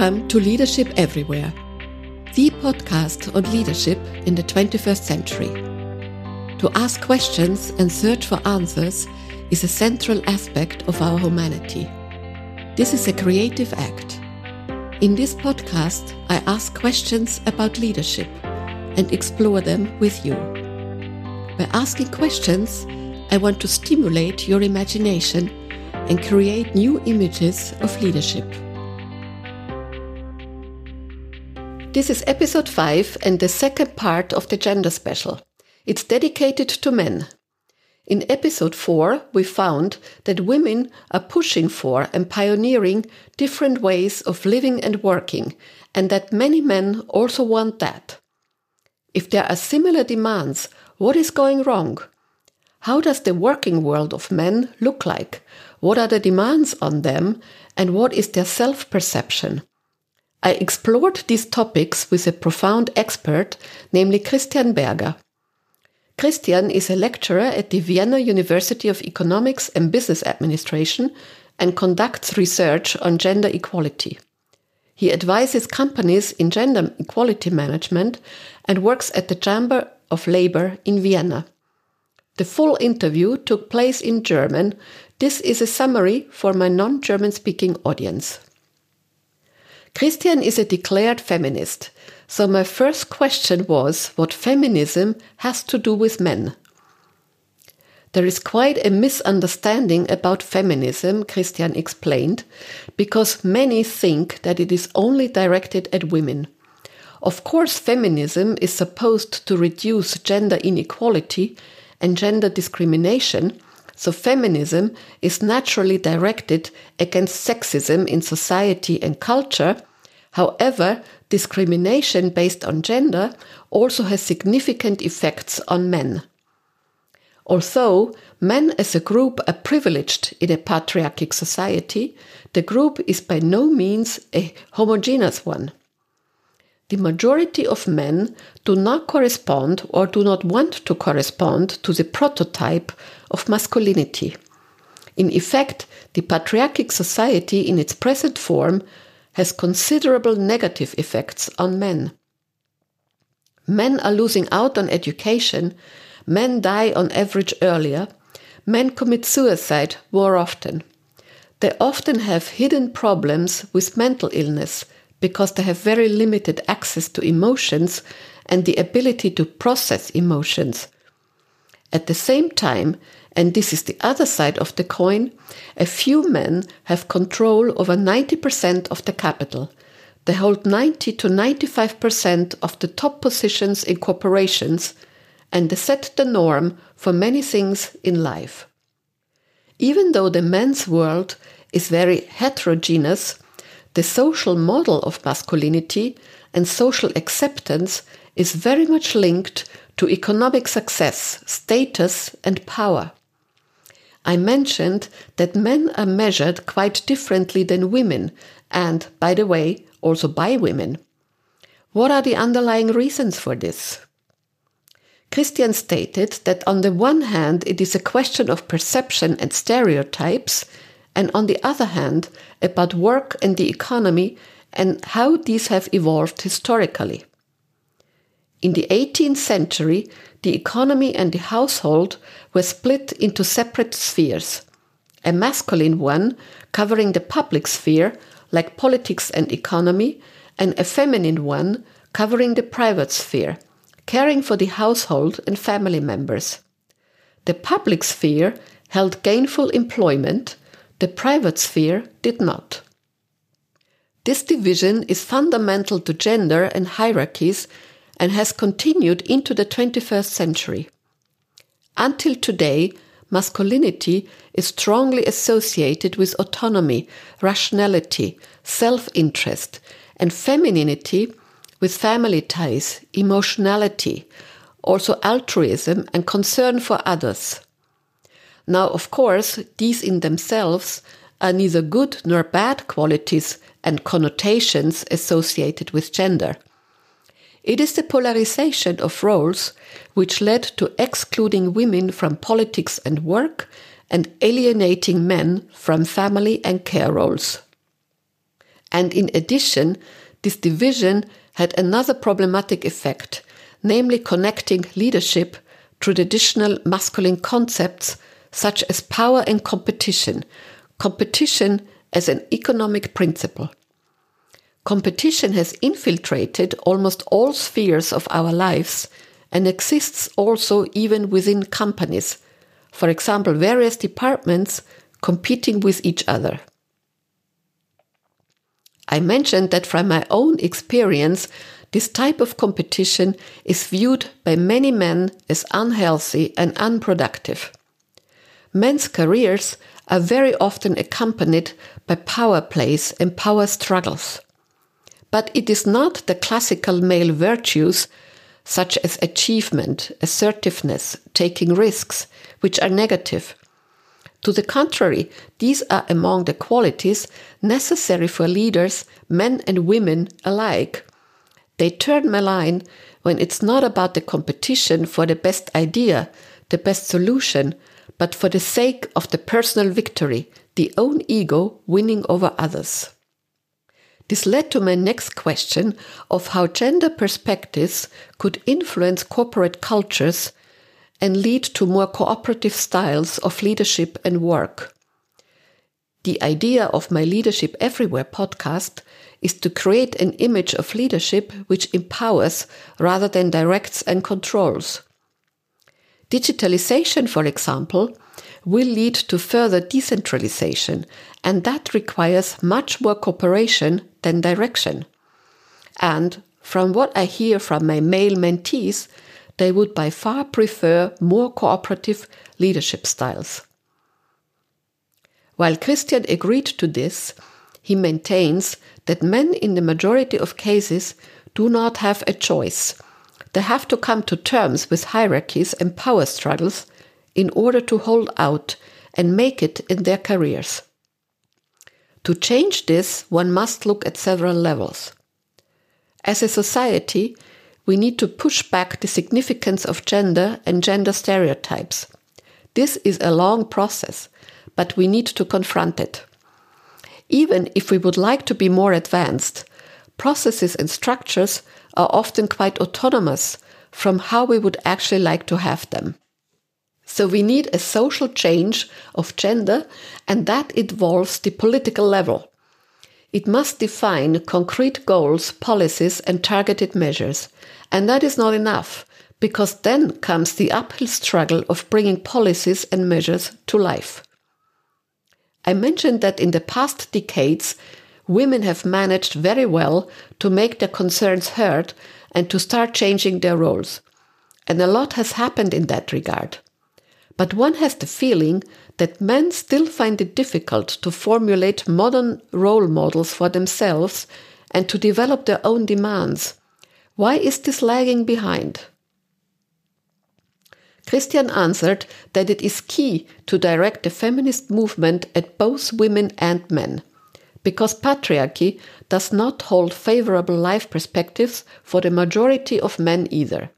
Welcome to Leadership Everywhere, the podcast on leadership in the 21st century. To ask questions and search for answers is a central aspect of our humanity. This is a creative act. In this podcast, I ask questions about leadership and explore them with you. By asking questions, I want to stimulate your imagination and create new images of leadership. This is episode 5 and the second part of the gender special. It's dedicated to men. In episode 4, we found that women are pushing for and pioneering different ways of living and working, and that many men also want that. If there are similar demands, what is going wrong? How does the working world of men look like? What are the demands on them? And what is their self perception? I explored these topics with a profound expert, namely Christian Berger. Christian is a lecturer at the Vienna University of Economics and Business Administration and conducts research on gender equality. He advises companies in gender equality management and works at the Chamber of Labor in Vienna. The full interview took place in German. This is a summary for my non German speaking audience. Christian is a declared feminist, so my first question was what feminism has to do with men. There is quite a misunderstanding about feminism, Christian explained, because many think that it is only directed at women. Of course, feminism is supposed to reduce gender inequality and gender discrimination, so feminism is naturally directed against sexism in society and culture. However, discrimination based on gender also has significant effects on men. Although men as a group are privileged in a patriarchic society, the group is by no means a homogeneous one. The majority of men do not correspond or do not want to correspond to the prototype of masculinity. In effect, the patriarchic society in its present form has considerable negative effects on men. Men are losing out on education, men die on average earlier, men commit suicide more often. They often have hidden problems with mental illness because they have very limited access to emotions and the ability to process emotions. At the same time, and this is the other side of the coin, a few men have control over 90% of the capital. They hold 90 to 95% of the top positions in corporations and they set the norm for many things in life. Even though the men's world is very heterogeneous, the social model of masculinity and social acceptance is very much linked to economic success, status, and power. I mentioned that men are measured quite differently than women, and, by the way, also by women. What are the underlying reasons for this? Christian stated that on the one hand, it is a question of perception and stereotypes, and on the other hand, about work and the economy and how these have evolved historically. In the 18th century, the economy and the household were split into separate spheres. A masculine one, covering the public sphere, like politics and economy, and a feminine one, covering the private sphere, caring for the household and family members. The public sphere held gainful employment, the private sphere did not. This division is fundamental to gender and hierarchies and has continued into the 21st century. Until today, masculinity is strongly associated with autonomy, rationality, self interest, and femininity with family ties, emotionality, also altruism and concern for others. Now, of course, these in themselves are neither good nor bad qualities and connotations associated with gender. It is the polarization of roles which led to excluding women from politics and work and alienating men from family and care roles. And in addition, this division had another problematic effect, namely connecting leadership to traditional masculine concepts such as power and competition, competition as an economic principle. Competition has infiltrated almost all spheres of our lives and exists also even within companies. For example, various departments competing with each other. I mentioned that from my own experience, this type of competition is viewed by many men as unhealthy and unproductive. Men's careers are very often accompanied by power plays and power struggles. But it is not the classical male virtues such as achievement, assertiveness, taking risks, which are negative. To the contrary, these are among the qualities necessary for leaders, men and women alike. They turn malign when it's not about the competition for the best idea, the best solution, but for the sake of the personal victory, the own ego winning over others. This led to my next question of how gender perspectives could influence corporate cultures and lead to more cooperative styles of leadership and work. The idea of my Leadership Everywhere podcast is to create an image of leadership which empowers rather than directs and controls. Digitalization, for example, will lead to further decentralization, and that requires much more cooperation than direction. And from what I hear from my male mentees, they would by far prefer more cooperative leadership styles. While Christian agreed to this, he maintains that men in the majority of cases do not have a choice. They have to come to terms with hierarchies and power struggles in order to hold out and make it in their careers. To change this, one must look at several levels. As a society, we need to push back the significance of gender and gender stereotypes. This is a long process, but we need to confront it. Even if we would like to be more advanced, processes and structures are often quite autonomous from how we would actually like to have them. So we need a social change of gender, and that involves the political level. It must define concrete goals, policies, and targeted measures. And that is not enough, because then comes the uphill struggle of bringing policies and measures to life. I mentioned that in the past decades, women have managed very well to make their concerns heard and to start changing their roles. And a lot has happened in that regard but one has the feeling that men still find it difficult to formulate modern role models for themselves and to develop their own demands. Why is this lagging behind? Christian answered that it is key to direct the feminist movement at both women and men, because patriarchy does not hold favorable life perspectives for the majority of men either.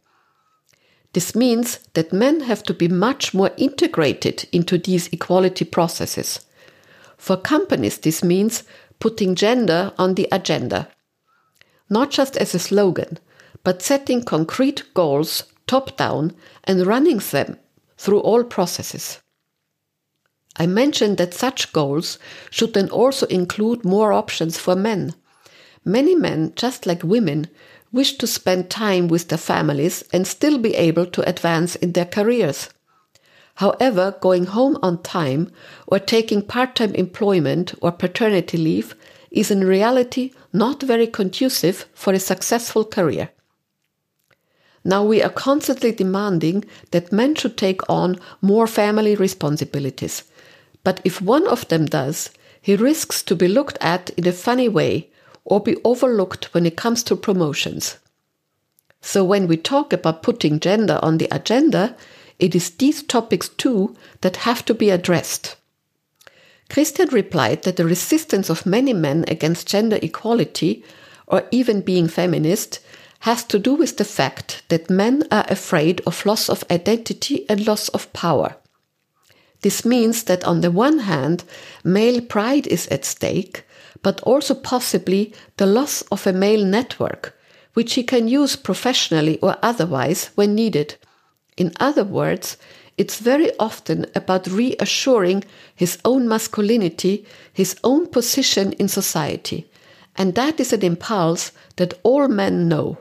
This means that men have to be much more integrated into these equality processes. For companies, this means putting gender on the agenda. Not just as a slogan, but setting concrete goals top down and running them through all processes. I mentioned that such goals should then also include more options for men. Many men, just like women, wish to spend time with their families and still be able to advance in their careers. However, going home on time or taking part time employment or paternity leave is in reality not very conducive for a successful career. Now we are constantly demanding that men should take on more family responsibilities. But if one of them does, he risks to be looked at in a funny way or be overlooked when it comes to promotions. So when we talk about putting gender on the agenda, it is these topics too that have to be addressed. Christian replied that the resistance of many men against gender equality, or even being feminist, has to do with the fact that men are afraid of loss of identity and loss of power. This means that on the one hand, male pride is at stake, but also possibly the loss of a male network, which he can use professionally or otherwise when needed. In other words, it's very often about reassuring his own masculinity, his own position in society. And that is an impulse that all men know.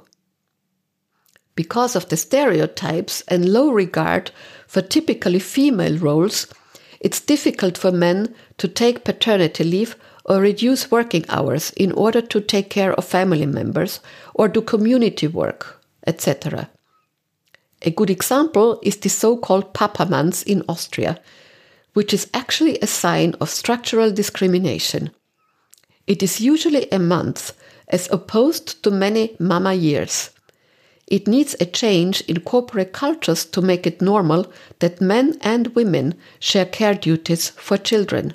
Because of the stereotypes and low regard for typically female roles, it's difficult for men to take paternity leave or reduce working hours in order to take care of family members or do community work, etc. A good example is the so-called Papamonats in Austria, which is actually a sign of structural discrimination. It is usually a month as opposed to many mama years. It needs a change in corporate cultures to make it normal that men and women share care duties for children.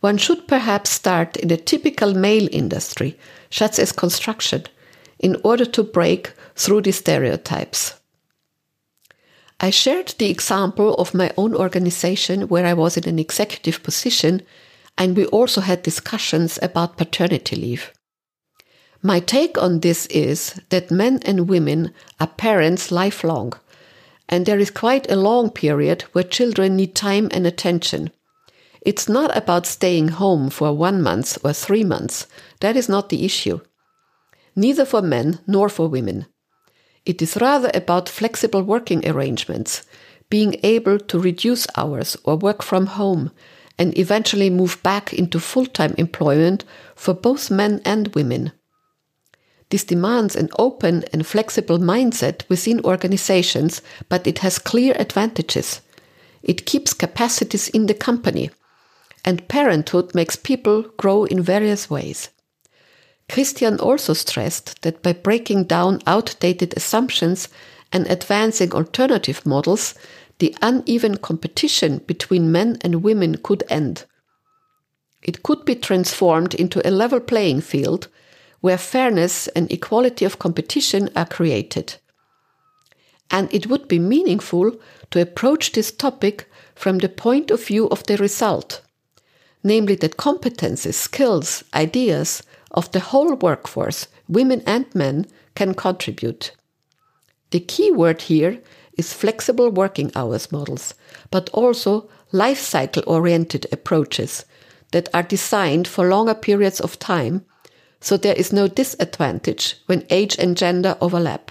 One should perhaps start in a typical male industry, such as construction, in order to break through the stereotypes. I shared the example of my own organization where I was in an executive position, and we also had discussions about paternity leave. My take on this is that men and women are parents lifelong, and there is quite a long period where children need time and attention. It's not about staying home for one month or three months. That is not the issue. Neither for men nor for women. It is rather about flexible working arrangements, being able to reduce hours or work from home, and eventually move back into full time employment for both men and women. This demands an open and flexible mindset within organizations, but it has clear advantages. It keeps capacities in the company, and parenthood makes people grow in various ways. Christian also stressed that by breaking down outdated assumptions and advancing alternative models, the uneven competition between men and women could end. It could be transformed into a level playing field where fairness and equality of competition are created. And it would be meaningful to approach this topic from the point of view of the result, namely that competences, skills, ideas, of the whole workforce, women and men, can contribute. The key word here is flexible working hours models, but also life cycle oriented approaches that are designed for longer periods of time, so there is no disadvantage when age and gender overlap.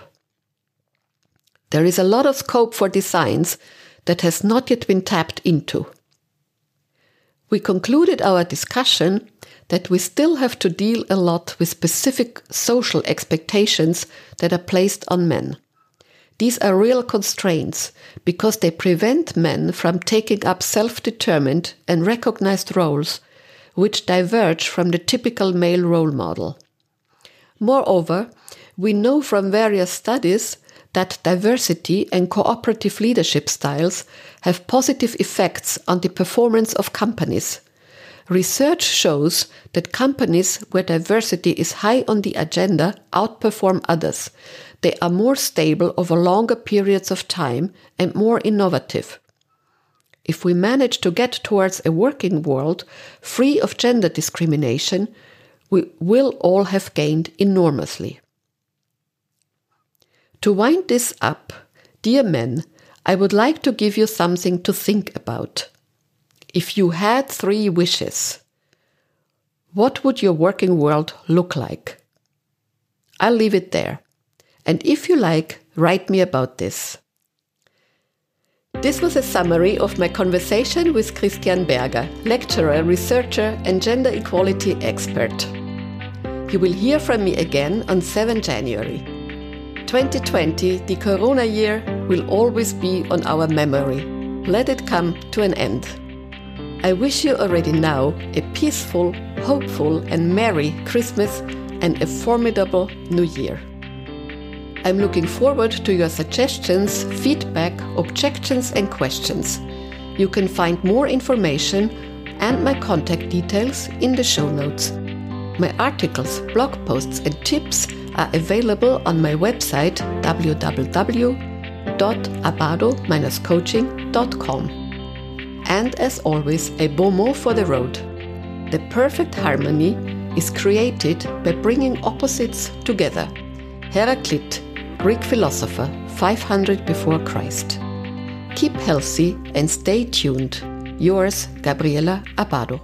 There is a lot of scope for designs that has not yet been tapped into. We concluded our discussion that we still have to deal a lot with specific social expectations that are placed on men. These are real constraints because they prevent men from taking up self determined and recognized roles which diverge from the typical male role model. Moreover, we know from various studies that diversity and cooperative leadership styles have positive effects on the performance of companies Research shows that companies where diversity is high on the agenda outperform others. They are more stable over longer periods of time and more innovative. If we manage to get towards a working world free of gender discrimination, we will all have gained enormously. To wind this up, dear men, I would like to give you something to think about. If you had three wishes, what would your working world look like? I'll leave it there. And if you like, write me about this. This was a summary of my conversation with Christian Berger, lecturer, researcher, and gender equality expert. You will hear from me again on 7 January. 2020, the corona year, will always be on our memory. Let it come to an end. I wish you already now a peaceful, hopeful, and merry Christmas and a formidable New Year. I'm looking forward to your suggestions, feedback, objections, and questions. You can find more information and my contact details in the show notes. My articles, blog posts, and tips are available on my website www.abado-coaching.com and as always, a bon mot for the road. The perfect harmony is created by bringing opposites together. Heraclit, Greek philosopher, 500 before Christ. Keep healthy and stay tuned. Yours, Gabriela Abado.